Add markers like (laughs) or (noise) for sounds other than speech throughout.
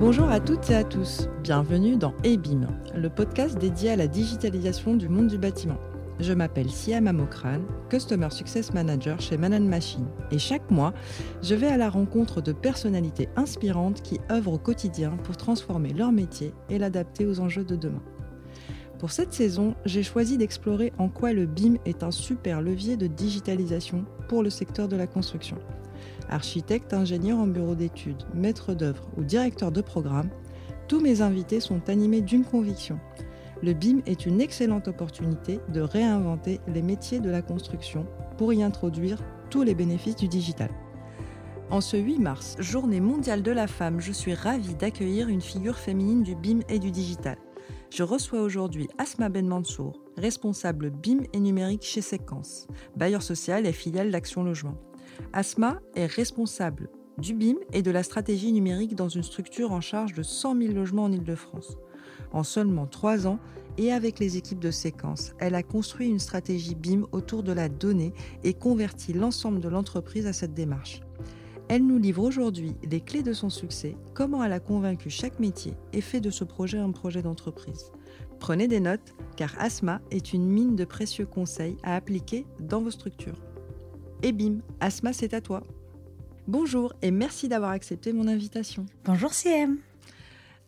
Bonjour à toutes et à tous, bienvenue dans EBIM, le podcast dédié à la digitalisation du monde du bâtiment. Je m'appelle Siam Amokran, Customer Success Manager chez Manan Machine, et chaque mois, je vais à la rencontre de personnalités inspirantes qui œuvrent au quotidien pour transformer leur métier et l'adapter aux enjeux de demain. Pour cette saison, j'ai choisi d'explorer en quoi le BIM est un super levier de digitalisation pour le secteur de la construction. Architecte, ingénieur en bureau d'études, maître d'œuvre ou directeur de programme, tous mes invités sont animés d'une conviction. Le BIM est une excellente opportunité de réinventer les métiers de la construction pour y introduire tous les bénéfices du digital. En ce 8 mars, journée mondiale de la femme, je suis ravie d'accueillir une figure féminine du BIM et du digital. Je reçois aujourd'hui Asma Ben Mansour, responsable BIM et numérique chez Séquence, bailleur social et filiale d'Action Logement. Asma est responsable du BIM et de la stratégie numérique dans une structure en charge de 100 000 logements en Ile-de-France. En seulement trois ans, et avec les équipes de séquence, elle a construit une stratégie BIM autour de la donnée et converti l'ensemble de l'entreprise à cette démarche. Elle nous livre aujourd'hui les clés de son succès, comment elle a convaincu chaque métier et fait de ce projet un projet d'entreprise. Prenez des notes, car Asma est une mine de précieux conseils à appliquer dans vos structures. Et bim, Asma, c'est à toi. Bonjour et merci d'avoir accepté mon invitation. Bonjour CM.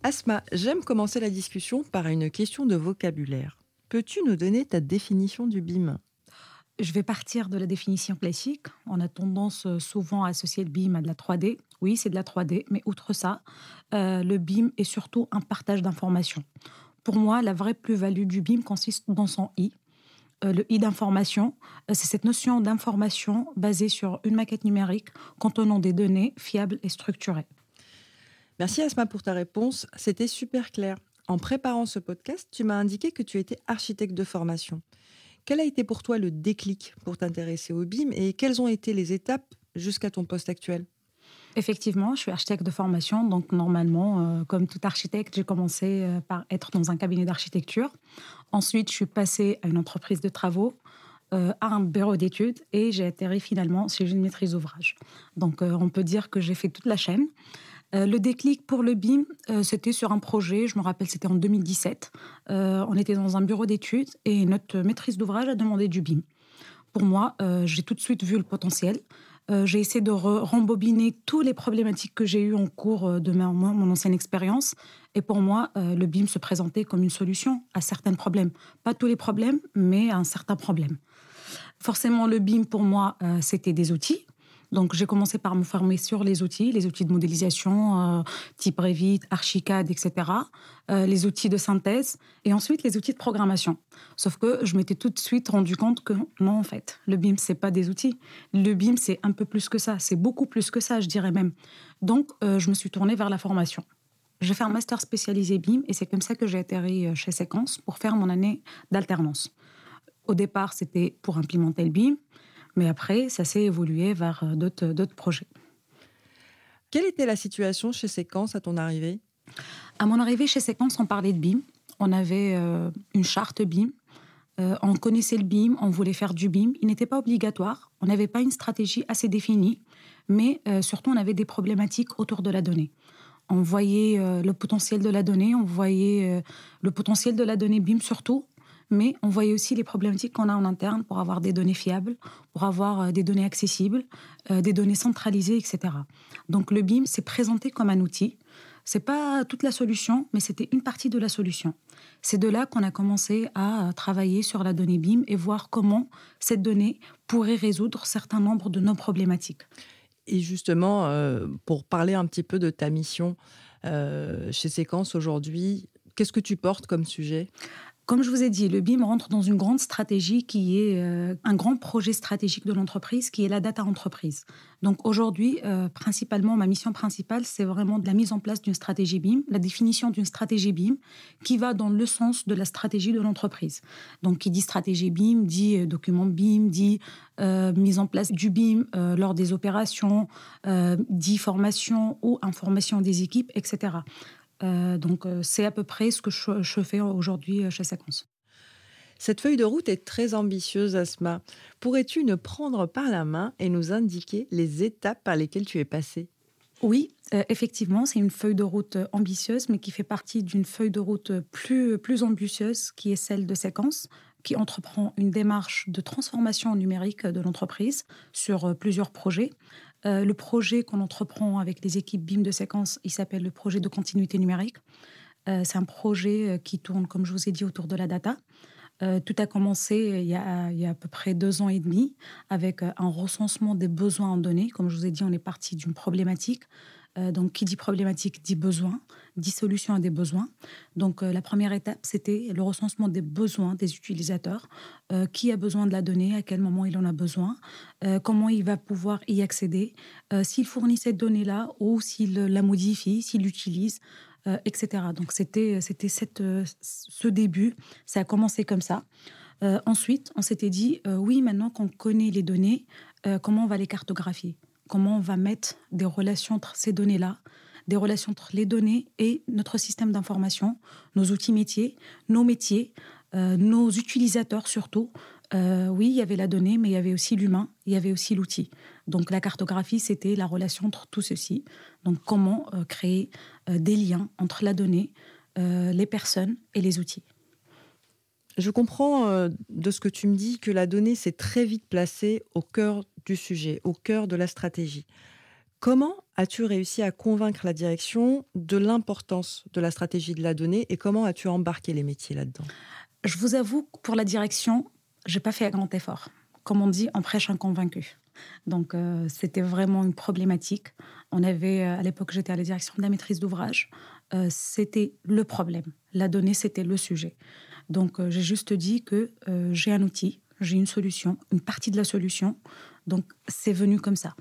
Asma, j'aime commencer la discussion par une question de vocabulaire. Peux-tu nous donner ta définition du BIM? Je vais partir de la définition classique. On a tendance euh, souvent à associer le BIM à de la 3D. Oui, c'est de la 3D, mais outre ça, euh, le BIM est surtout un partage d'informations. Pour moi, la vraie plus-value du BIM consiste dans son I. Euh, le I d'information, c'est cette notion d'information basée sur une maquette numérique contenant des données fiables et structurées. Merci Asma pour ta réponse, c'était super clair. En préparant ce podcast, tu m'as indiqué que tu étais architecte de formation. Quel a été pour toi le déclic pour t'intéresser au BIM et quelles ont été les étapes jusqu'à ton poste actuel? Effectivement, je suis architecte de formation, donc normalement, euh, comme tout architecte, j'ai commencé euh, par être dans un cabinet d'architecture. Ensuite, je suis passée à une entreprise de travaux, euh, à un bureau d'études et j'ai atterri finalement chez une maîtrise d'ouvrage. Donc, on peut dire que j'ai fait toute la chaîne. Le déclic pour le BIM, c'était sur un projet, je me rappelle, c'était en 2017. Euh, on était dans un bureau d'études et notre maîtrise d'ouvrage a demandé du BIM. Pour moi, j'ai tout de suite vu le potentiel. J'ai essayé de rembobiner toutes les problématiques que j'ai eues en cours de mon ancienne expérience. Et pour moi, le BIM se présentait comme une solution à certains problèmes. Pas tous les problèmes, mais à un certain problème. Forcément, le BIM, pour moi, c'était des outils. Donc, j'ai commencé par me former sur les outils, les outils de modélisation, euh, type Revit, Archicad, etc., euh, les outils de synthèse, et ensuite les outils de programmation. Sauf que je m'étais tout de suite rendu compte que non, en fait, le BIM, c'est pas des outils. Le BIM, c'est un peu plus que ça. C'est beaucoup plus que ça, je dirais même. Donc, euh, je me suis tournée vers la formation. J'ai fait un master spécialisé BIM et c'est comme ça que j'ai atterri chez Séquence pour faire mon année d'alternance. Au départ, c'était pour implémenter le BIM. Mais après, ça s'est évolué vers euh, d'autres projets. Quelle était la situation chez Séquence à ton arrivée? À mon arrivée chez Séquence, on parlait de BIM. On avait euh, une charte BIM. Euh, on connaissait le BIM, on voulait faire du BIM. Il n'était pas obligatoire. On n'avait pas une stratégie assez définie. Mais surtout, on avait des problématiques autour de la donnée. On voyait le potentiel de la donnée, on voyait le potentiel de la donnée BIM surtout mais on voyait aussi les problématiques qu'on a en interne pour avoir des données fiables, pour avoir euh, des données accessibles, euh, des données centralisées, etc. Donc le BIM s'est présenté comme un outil. C'est pas toute la solution, mais c'était une partie de la solution. C'est de là qu'on a commencé à travailler sur la donnée BIM et voir comment cette donnée pourrait résoudre certains nombres de nos problématiques. Et justement, euh, pour parler un petit peu de ta mission chez Séquence aujourd'hui, qu'est-ce que tu portes comme sujet? Comme je vous ai dit, le BIM rentre dans une grande stratégie qui est euh, un grand projet stratégique de l'entreprise, qui est la data entreprise. Donc aujourd'hui, euh, principalement, ma mission principale, c'est vraiment de la mise en place d'une stratégie BIM, la définition d'une stratégie BIM qui va dans le sens de la stratégie de l'entreprise. Donc qui dit stratégie BIM, dit euh, document BIM, dit mise en place du BIM lors des opérations, dit formation ou information des équipes, etc. Euh, donc, euh, c'est à peu près ce que je, fais aujourd'hui euh, chez Séquence. Cette feuille de route est très ambitieuse, Asma. Pourrais-tu nous prendre par la main et nous indiquer les étapes par lesquelles tu es passée? Oui, euh, effectivement, c'est une feuille de route ambitieuse, mais qui fait partie d'une feuille de route plus, plus ambitieuse, qui est celle de séquence, qui entreprend une démarche de transformation numérique de l'entreprise sur plusieurs projets. Euh, le projet qu'on entreprend avec les équipes BIM de séquence, il s'appelle le projet de continuité numérique. c'est un projet qui tourne, comme je vous ai dit, autour de la data. Euh, tout a commencé il y a, à peu près deux ans et demi avec euh, un recensement des besoins en données. Comme je vous ai dit, on est parti d'une problématique. Euh, donc, qui dit problématique dit besoin, dit solution à des besoins. Donc, la première étape, c'était le recensement des besoins des utilisateurs. qui a besoin de la donnée, à quel moment il en a besoin, comment il va pouvoir y accéder, s'il fournit cette donnée-là ou s'il la modifie, s'il l'utilise. Euh, etc. Donc c'était c'était euh, ce début, ça a commencé comme ça. Euh, ensuite, on s'était dit oui, maintenant qu'on connaît les données, comment on va les cartographier? Comment on va mettre des relations entre ces données-là, des relations entre les données et notre système d'information, nos outils métiers, nos métiers, nos utilisateurs surtout, euh, oui, il y avait la donnée, mais il y avait aussi l'humain, il y avait aussi l'outil. Donc la cartographie, c'était la relation entre tout ceci. Donc comment euh, créer euh, des liens entre la donnée, les personnes et les outils. Je comprends de ce que tu me dis que la donnée s'est très vite placée au cœur du sujet, au cœur de la stratégie. Comment as-tu réussi à convaincre la direction de l'importance de la stratégie de la donnée et comment as-tu embarqué les métiers là-dedans? Je vous avoue que pour la direction, j'ai pas fait un grand effort. Comme on dit, on prêche un convaincu. Donc, euh, c'était vraiment une problématique. On avait, euh, à l'époque, j'étais à la direction de la maîtrise d'ouvrage. Euh, c'était le problème. La donnée, c'était le sujet. Donc, j'ai juste dit que j'ai un outil, j'ai une solution, une partie de la solution. Donc, c'est venu comme ça.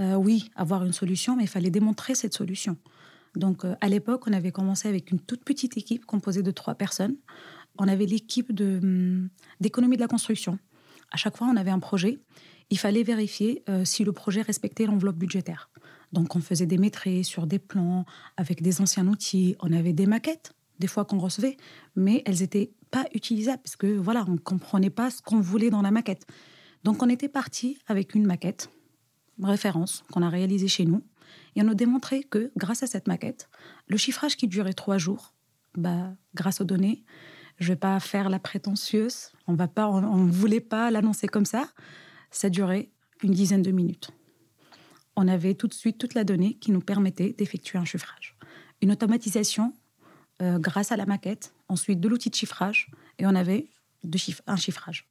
oui, avoir une solution, mais il fallait démontrer cette solution. Donc, à l'époque, on avait commencé avec une toute petite équipe composée de trois personnes on avait l'équipe hum, d'économie de, la construction. À chaque fois, on avait un projet. Il fallait vérifier euh, si le projet respectait l'enveloppe budgétaire. Donc, on faisait des maîtrises sur des plans avec des anciens outils. On avait des maquettes, des fois qu'on recevait, mais elles n'étaient pas utilisables parce que voilà, on ne comprenait pas ce qu'on voulait dans la maquette. Donc, on était parti avec une maquette, référence, qu'on a réalisée chez nous. Et on a démontré que grâce à cette maquette, le chiffrage qui durait trois jours, bah, grâce aux données, je vais pas faire la prétentieuse. On va pas, on, ne voulait pas l'annoncer comme ça. Ça durait une dizaine de minutes. On avait tout de suite toute la donnée qui nous permettait d'effectuer un chiffrage. Une automatisation euh, grâce à la maquette, ensuite de l'outil de chiffrage, et on avait un chiffrage.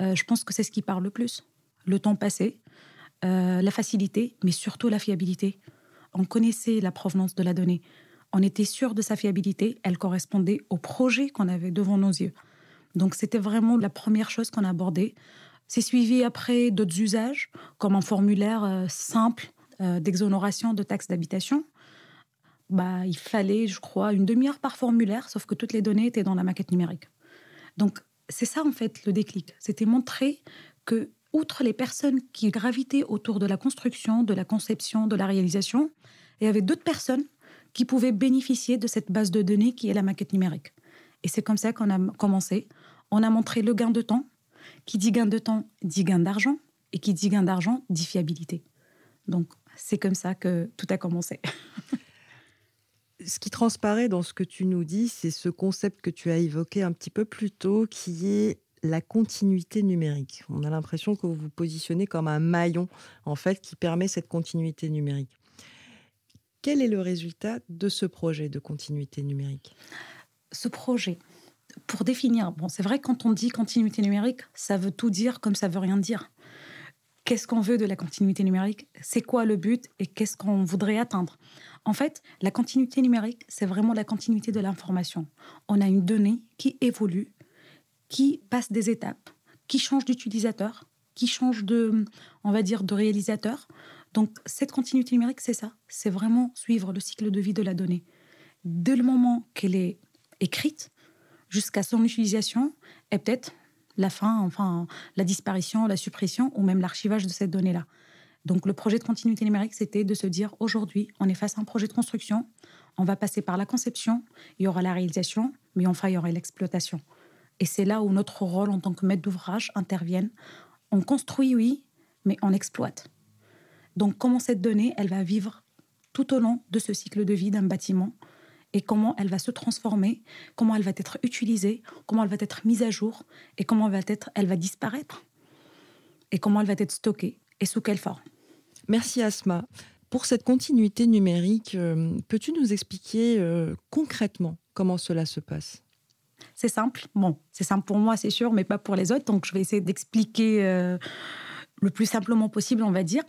Euh, je pense que c'est ce qui parle le plus. Le temps passé, euh, la facilité, mais surtout la fiabilité. On connaissait la provenance de la donnée on était sûr de sa fiabilité, elle correspondait au projet qu'on avait devant nos yeux. Donc c'était vraiment la première chose qu'on a abordée. C'est suivi après d'autres usages, comme un formulaire simple d'exonération de taxes d'habitation. Bah, il fallait, je crois, une demi-heure par formulaire, sauf que toutes les données étaient dans la maquette numérique. Donc c'est ça en fait le déclic. C'était montrer que, outre les personnes qui gravitaient autour de la construction, de la conception, de la réalisation, il y avait d'autres personnes qui pouvaient bénéficier de cette base de données qui est la maquette numérique. Et c'est comme ça qu'on a commencé. On a montré le gain de temps. Qui dit gain de temps dit gain d'argent. Et qui dit gain d'argent dit fiabilité. Donc, c'est comme ça que tout a commencé. (laughs) ce qui transparaît dans ce que tu nous dis, c'est ce concept que tu as évoqué un petit peu plus tôt, qui est la continuité numérique. On a l'impression que vous vous positionnez comme un maillon, en fait, qui permet cette continuité numérique. Quel est le résultat de ce projet de continuité numérique? Ce projet, pour définir, bon, c'est vrai quand on dit continuité numérique, ça veut tout dire comme ça veut rien dire. Qu'est-ce qu'on veut de la continuité numérique? C'est quoi le but et qu'est-ce qu'on voudrait atteindre? En fait, la continuité numérique, c'est vraiment la continuité de l'information. On a une donnée qui évolue, qui passe des étapes, qui change d'utilisateur, qui change de, on va dire, de réalisateur. Donc cette continuité numérique, c'est ça. C'est vraiment suivre le cycle de vie de la donnée. Dès le moment qu'elle est écrite jusqu'à son utilisation et peut-être la fin, enfin la disparition, la suppression ou même l'archivage de cette donnée-là. Donc le projet de continuité numérique, c'était de se dire aujourd'hui, on est face à un projet de construction, on va passer par la conception, il y aura la réalisation, mais enfin il y aura l'exploitation. Et c'est là où notre rôle en tant que maître d'ouvrage intervient. On construit, oui, mais on exploite. Donc comment cette donnée, elle va vivre tout au long de ce cycle de vie d'un bâtiment et comment elle va se transformer, comment elle va être utilisée, comment elle va être mise à jour et comment elle va, être, elle va disparaître et comment elle va être stockée et sous quelle forme. Merci Asma. Pour cette continuité numérique, euh, peux-tu nous expliquer euh, concrètement comment cela se passe? C'est simple. Bon, c'est simple pour moi, c'est sûr, mais pas pour les autres. Donc, je vais essayer d'expliquer euh, le plus simplement possible, on va dire.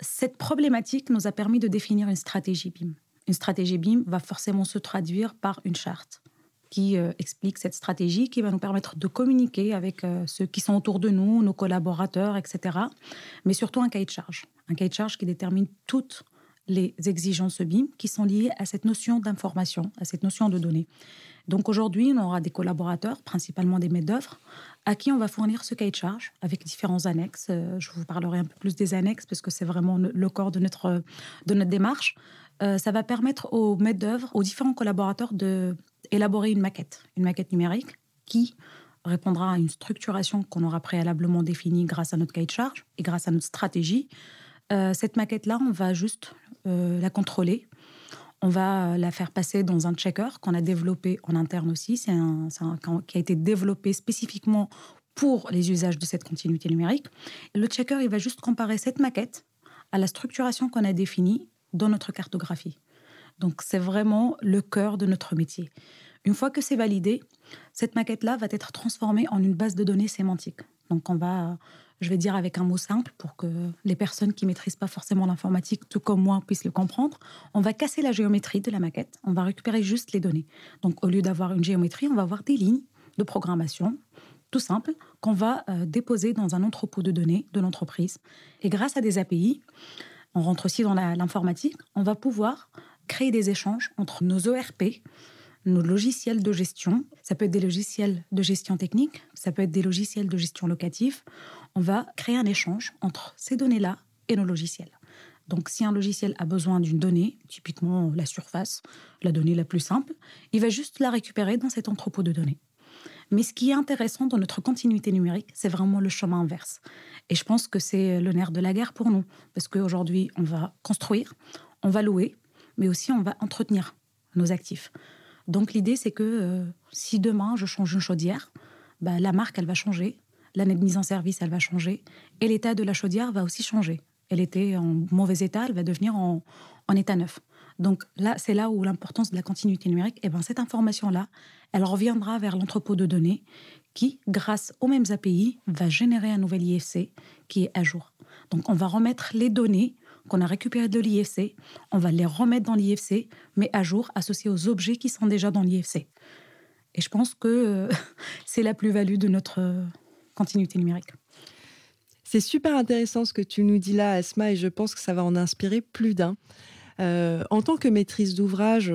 cette problématique nous a permis de définir une stratégie BIM. Une stratégie BIM va forcément se traduire par une charte qui euh, explique cette stratégie, qui va nous permettre de communiquer avec euh, ceux qui sont autour de nous, nos collaborateurs, etc. Mais surtout un cahier de charge. Un cahier de charge qui détermine toutes les exigences BIM qui sont liées à cette notion d'information, à cette notion de données. Donc aujourd'hui, on aura des collaborateurs, principalement des maîtres d'œuvre, à qui on va fournir ce cahier de charge avec différents annexes. Euh, je vous parlerai un peu plus des annexes parce que c'est vraiment le corps de notre, de notre démarche. Ça va permettre aux maîtres d'œuvre, aux différents collaborateurs de élaborer une maquette, une maquette numérique qui répondra à une structuration qu'on aura préalablement définie grâce à notre cahier de charge et grâce à notre stratégie. Euh, cette maquette-là, on va juste euh, la contrôler. On va la faire passer dans un checker qu'on a développé en interne aussi. C'est un, qui a été développé spécifiquement pour les usages de cette continuité numérique. Le checker, il va juste comparer cette maquette à la structuration qu'on a définie dans notre cartographie. Donc c'est vraiment le cœur de notre métier. Une fois que c'est validé, cette maquette-là va être transformée en une base de données sémantique. Donc on va, je vais dire avec un mot simple pour que les personnes qui maîtrisent pas forcément l'informatique, tout comme moi, puissent le comprendre. On va casser la géométrie de la maquette. On va récupérer juste les données. Donc au lieu d'avoir une géométrie, on va avoir des lignes de programmation tout simple qu'on va euh, déposer dans un entrepôt de données de l'entreprise. Et grâce à des API, on rentre aussi dans l'informatique, on va pouvoir créer des échanges entre nos ERP, nos logiciels de gestion. Ça peut être des logiciels de gestion technique, ça peut être des logiciels de gestion locative. On va créer un échange entre ces données-là et nos logiciels. Donc, si un logiciel a besoin d'une donnée, typiquement la surface, la donnée la plus simple, il va juste la récupérer dans cet entrepôt de données. Mais ce qui est intéressant dans notre continuité numérique, c'est vraiment le chemin inverse. Et je pense que c'est le nerf de la guerre pour nous, parce qu'aujourd'hui, on va construire, on va louer, mais aussi on va entretenir nos actifs. Donc l'idée, c'est que euh, si demain je change une chaudière, bah, la marque, elle va changer, l'année de mise en service, elle va changer, et l'état de la chaudière va aussi changer. Elle était en mauvais état, elle va devenir en, état neuf. Donc là, c'est là où l'importance de la continuité numérique, eh ben cette information-là, elle reviendra vers l'entrepôt de données qui, grâce aux mêmes API, va générer un nouvel IFC qui est à jour. Donc on va remettre les données qu'on a récupéré de l'IFC, on va les remettre dans l'IFC, mais à jour, associés aux objets qui sont déjà dans l'IFC. Et je pense que (laughs) c'est la plus-value de notre euh, continuité numérique. C'est super intéressant ce que tu nous dis là, Asma, et je pense que ça va en inspirer plus d'un. Euh, en tant que maîtrise d'ouvrage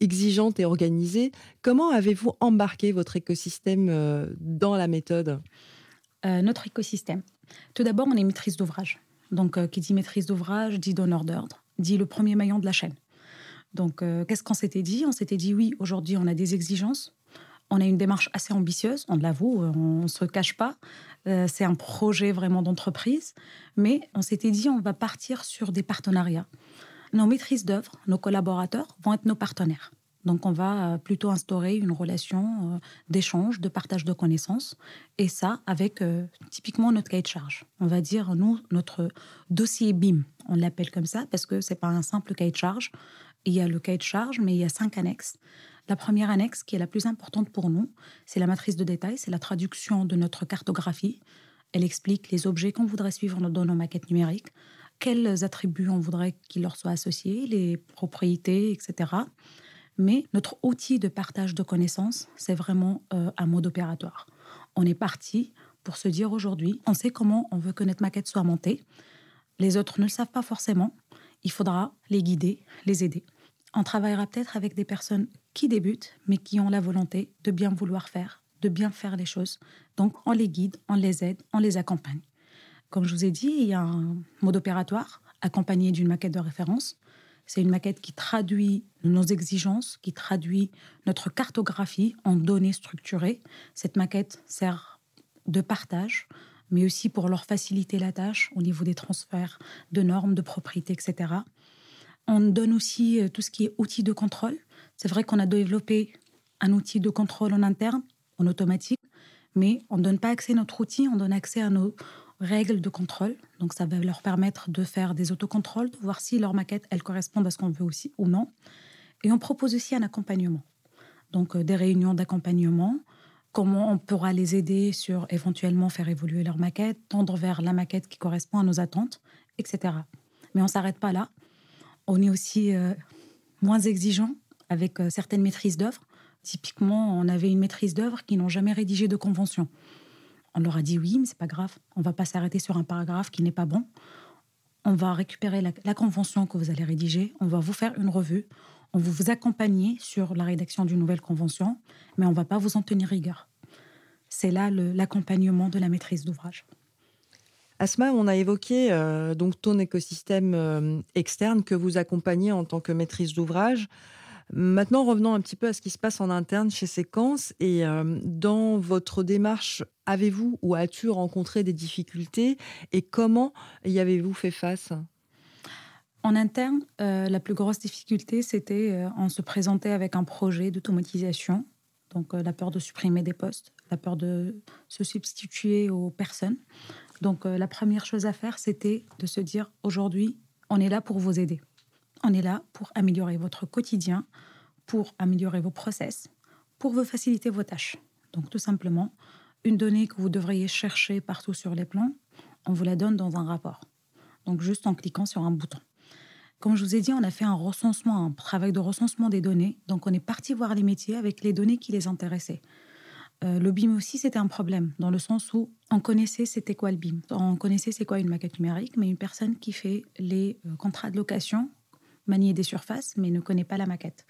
exigeante et organisée, comment avez-vous embarqué votre écosystème dans la méthode? Notre écosystème. Tout d'abord, on est maîtrise d'ouvrage. Donc, euh, qui dit maîtrise d'ouvrage dit donneur d'ordre, dit le premier maillon de la chaîne. Donc, euh, qu'est-ce qu'on s'était dit? On s'était dit, oui, aujourd'hui, on a des exigences. On a une démarche assez ambitieuse, on l'avoue, euh, on ne se cache pas. c'est un projet vraiment d'entreprise. Mais on s'était dit, on va partir sur des partenariats. Nos maîtrises d'œuvre, nos collaborateurs vont être nos partenaires. Donc on va euh, plutôt instaurer une relation euh, d'échange, de partage de connaissances, et ça avec euh, typiquement notre cahier de charge. On va dire, nous, notre dossier BIM, on l'appelle comme ça parce que c'est pas un simple cahier de charge. Il y a le cahier de charge, mais il y a cinq annexes. La première annexe, qui est la plus importante pour nous, c'est la matrice de détail, c'est la traduction de notre cartographie. Elle explique les objets qu'on voudrait suivre dans nos maquettes numériques, quels attributs on voudrait qu'ils leur soient associés, les propriétés, etc. Mais notre outil de partage de connaissances, c'est vraiment euh, un mode opératoire. On est parti pour se dire aujourd'hui, on sait comment on veut que notre maquette soit montée. Les autres ne le savent pas forcément. Il faudra les guider, les aider. On travaillera peut-être avec des personnes qui débutent, mais qui ont la volonté de bien vouloir faire, de bien faire les choses. Donc on les guide, on les aide, on les accompagne. Comme je vous ai dit, il y a un mode opératoire accompagné d'une maquette de référence. C'est une maquette qui traduit nos exigences, qui traduit notre cartographie en données structurées. Cette maquette sert de partage, mais aussi pour leur faciliter la tâche au niveau des transferts de normes, de propriétés, etc. On donne aussi euh, tout ce qui est outils de contrôle. C'est vrai qu'on a développé un outil de contrôle en interne, en automatique, mais on ne donne pas accès à notre outil, on donne accès à nos règles de contrôle. Donc ça va leur permettre de faire des autocontrôles, de voir si leur maquette, elle correspond à ce qu'on veut aussi ou non. Et on propose aussi un accompagnement. Donc euh, des réunions d'accompagnement, comment on pourra les aider sur éventuellement faire évoluer leur maquette, tendre vers la maquette qui correspond à nos attentes, etc. Mais on ne s'arrête pas là. On est aussi euh, moins exigeant avec euh, certaines maîtrises d'œuvre. Typiquement, on avait une maîtrise d'œuvre qui n'ont jamais rédigé de convention. On leur a dit oui, mais c'est pas grave. On va pas s'arrêter sur un paragraphe qui n'est pas bon. On va récupérer la, convention que vous allez rédiger. On va vous faire une revue. On va vous accompagner sur la rédaction d'une nouvelle convention, mais on va pas vous en tenir rigueur. C'est là l'accompagnement de la maîtrise d'ouvrage. Asma, on a évoqué euh, donc ton écosystème euh, externe que vous accompagnez en tant que maîtrise d'ouvrage. Maintenant, revenons un petit peu à ce qui se passe en interne chez Séquence. Et euh, dans votre démarche, avez-vous ou as-tu rencontré des difficultés et comment y avez-vous fait face? En interne, euh, la plus grosse difficulté, c'était euh, en se présentait avec un projet d'automatisation, donc la peur de supprimer des postes, la peur de se substituer aux personnes. Donc la première chose à faire, c'était de se dire, aujourd'hui, on est là pour vous aider. On est là pour améliorer votre quotidien, pour améliorer vos process, pour vous faciliter vos tâches. Donc tout simplement, une donnée que vous devriez chercher partout sur les plans, on vous la donne dans un rapport. Donc juste en cliquant sur un bouton. Comme je vous ai dit, on a fait un recensement, un travail de recensement des données. Donc on est parti voir les métiers avec les données qui les intéressaient. Euh, le BIM aussi, c'était un problème, dans le sens où on connaissait c'était quoi le BIM. On connaissait c'est quoi une maquette numérique, mais une personne qui fait les euh, contrats de location manier des surfaces, mais ne connaît pas la maquette.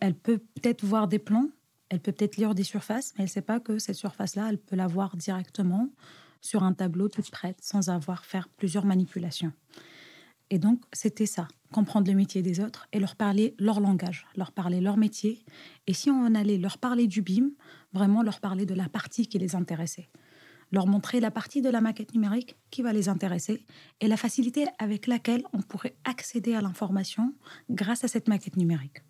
Elle peut peut-être voir des plans, elle peut peut-être lire des surfaces, mais elle ne sait pas que cette surface-là, elle peut la voir directement sur un tableau toute prête, sans avoir faire plusieurs manipulations. Et donc, c'était ça, comprendre le métier des autres et leur parler leur langage, leur parler leur métier. Et si on allait leur parler du BIM, vraiment leur parler de la partie qui les intéressait leur montrer la partie de la maquette numérique qui va les intéresser et la facilité avec laquelle on pourrait accéder à l'information grâce à cette maquette numérique.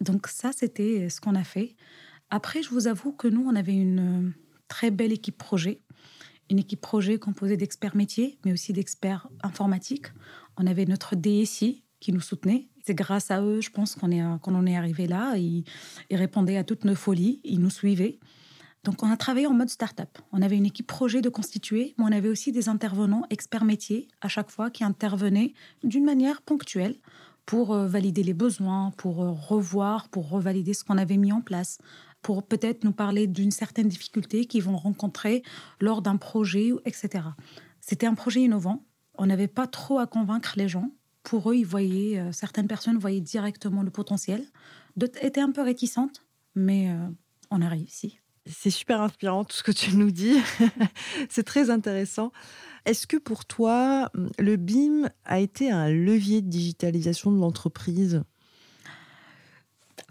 Donc ça, c'était ce qu'on a fait. Après, je vous avoue que nous, on avait une très belle équipe projet, une équipe projet composée d'experts métiers, mais aussi d'experts informatiques. On avait notre DSI qui nous soutenait. C'est grâce à eux, je pense, qu'on est, qu'on en est arrivé là. Ils répondaient à toutes nos folies, ils nous suivaient. Donc, on a travaillé en mode start-up. On avait une équipe projet de constituer, mais on avait aussi des intervenants experts métiers à chaque fois qui intervenaient d'une manière ponctuelle pour euh, valider les besoins, pour euh, revoir, pour revalider ce qu'on avait mis en place, pour peut-être nous parler d'une certaine difficulté qu'ils vont rencontrer lors d'un projet, etc. C'était un projet innovant. On n'avait pas trop à convaincre les gens. Pour eux, ils voyaient, euh, certaines personnes voyaient directement le potentiel. D'autres étaient un peu réticentes, mais on a réussi. C'est super inspirant tout ce que tu nous dis. (laughs) c'est très intéressant. Est-ce que pour toi, le BIM a été un levier de digitalisation de l'entreprise?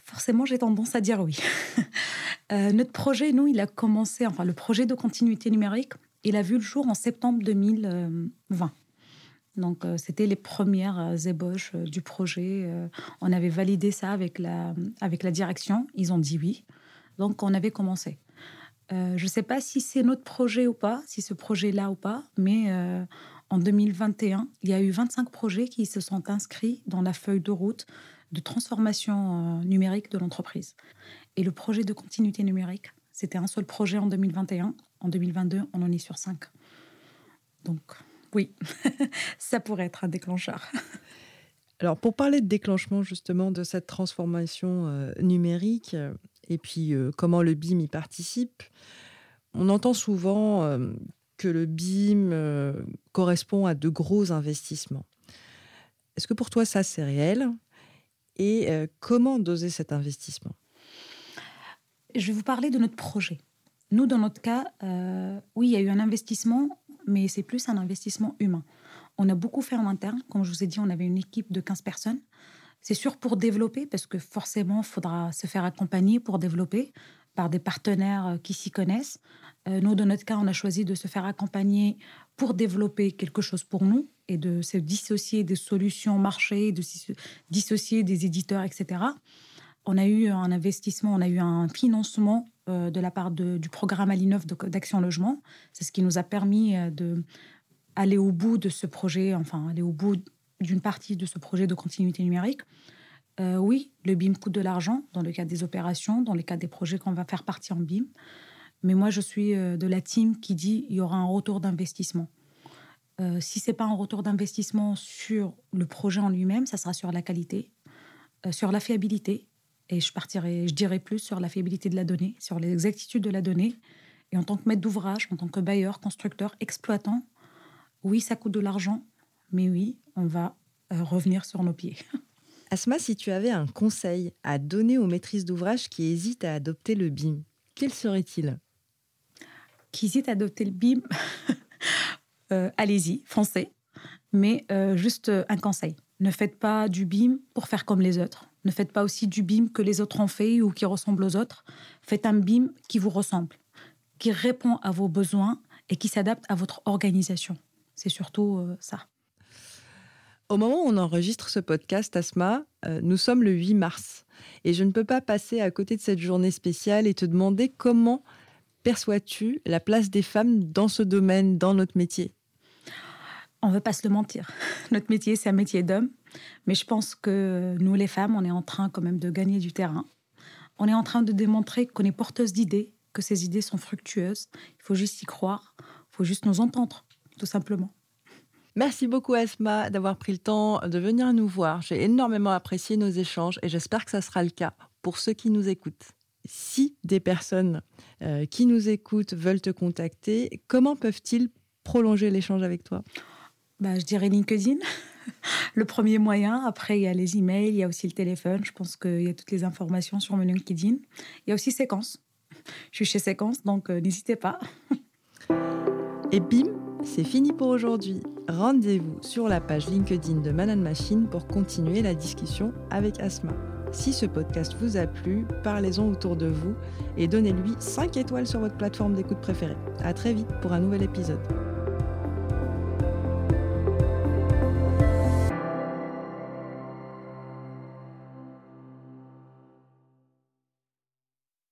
Forcément, j'ai tendance à dire oui. (laughs) Euh, notre projet, nous, il a commencé, enfin le projet de continuité numérique, il a vu le jour en septembre 2020. Donc, euh, c'était les premières euh, ébauches du projet. on avait validé ça avec la, avec la direction. Ils ont dit oui. Donc, on avait commencé. Euh, je ne sais pas si c'est notre projet ou pas, si ce projet-là ou pas, mais euh, en 2021, il y a eu 25 projets qui se sont inscrits dans la feuille de route de transformation euh, numérique de l'entreprise. Et le projet de continuité numérique, c'était un seul projet en 2021. En 2022, on en est sur 5. Donc, oui, (laughs) ça pourrait être un déclencheur. Alors, pour parler de déclenchement justement de cette transformation numérique, et puis euh, comment le BIM y participe. On entend souvent euh, que le BIM euh, correspond à de gros investissements. Est-ce que pour toi ça c'est réel? Et comment doser cet investissement? Je vais vous parler de notre projet. Nous, dans notre cas, oui, il y a eu un investissement, mais c'est plus un investissement humain. On a beaucoup fait en interne. Comme je vous ai dit, on avait une équipe de 15 personnes. C'est sûr pour développer, parce que forcément, il faudra se faire accompagner pour développer par des partenaires qui s'y connaissent. nous, dans notre cas, on a choisi de se faire accompagner pour développer quelque chose pour nous et de se dissocier des solutions marché, de se dissocier des éditeurs, etc. On a eu un investissement, on a eu un financement euh, de la part du programme Alinov d'Action Logement. C'est ce qui nous a permis euh, de aller au bout de ce projet, enfin aller au bout d'une partie de ce projet de continuité numérique. Euh, oui, le BIM coûte de l'argent dans le cadre des opérations, dans le cadre des projets qu'on va faire partie en BIM. Mais moi, je suis de la team qui dit il y aura un retour d'investissement. Euh, si c'est pas un retour d'investissement sur le projet en lui-même, ça sera sur la qualité, euh, sur la fiabilité, et je partirai, je dirais plus sur la fiabilité de la donnée, sur l'exactitude de la donnée. Et en tant que maître d'ouvrage, en tant que bailleur, constructeur, exploitant, oui, ça coûte de l'argent, mais oui, on va euh, revenir sur nos pieds. (laughs) Asma, si tu avais un conseil à donner aux maîtrises d'ouvrage qui hésitent à adopter le BIM, quel serait-il? Qui hésitent à adopter le BIM (laughs) Euh, allez-y, foncez. Mais euh, juste un conseil. Ne faites pas du BIM pour faire comme les autres. Ne faites pas aussi du BIM que les autres ont fait ou qui ressemble aux autres. Faites un BIM qui vous ressemble, qui répond à vos besoins et qui s'adapte à votre organisation. C'est surtout ça. Au moment où on enregistre ce podcast, Asma, nous sommes le 8 mars. Et je ne peux pas passer à côté de cette journée spéciale et te demander comment perçois-tu la place des femmes dans ce domaine, dans notre métier? On ne veut pas se le mentir. (laughs) Notre métier, c'est un métier d'homme. Mais je pense que nous, les femmes, on est en train quand même de gagner du terrain. On est en train de démontrer qu'on est porteuse d'idées, que ces idées sont fructueuses. Il faut juste y croire. Il faut juste nous entendre, tout simplement. Merci beaucoup Asma d'avoir pris le temps de venir nous voir. J'ai énormément apprécié nos échanges et j'espère que ça sera le cas pour ceux qui nous écoutent. Si des personnes euh, qui nous écoutent veulent te contacter, comment peuvent-ils prolonger l'échange avec toi? Bah, Je dirais LinkedIn, (laughs) le premier moyen. Après, il y a les emails, il y a aussi le téléphone. Je pense qu'il y a toutes les informations sur mon LinkedIn. Il y a aussi Séquence. Je suis chez Séquence, donc euh, n'hésitez pas. Et bim, c'est fini pour aujourd'hui. Rendez-vous sur la page LinkedIn de Man Machine pour continuer la discussion avec Asma. Si ce podcast vous a plu, parlez-en autour de vous et donnez-lui 5 étoiles sur votre plateforme d'écoute préférée. À très vite pour un nouvel épisode.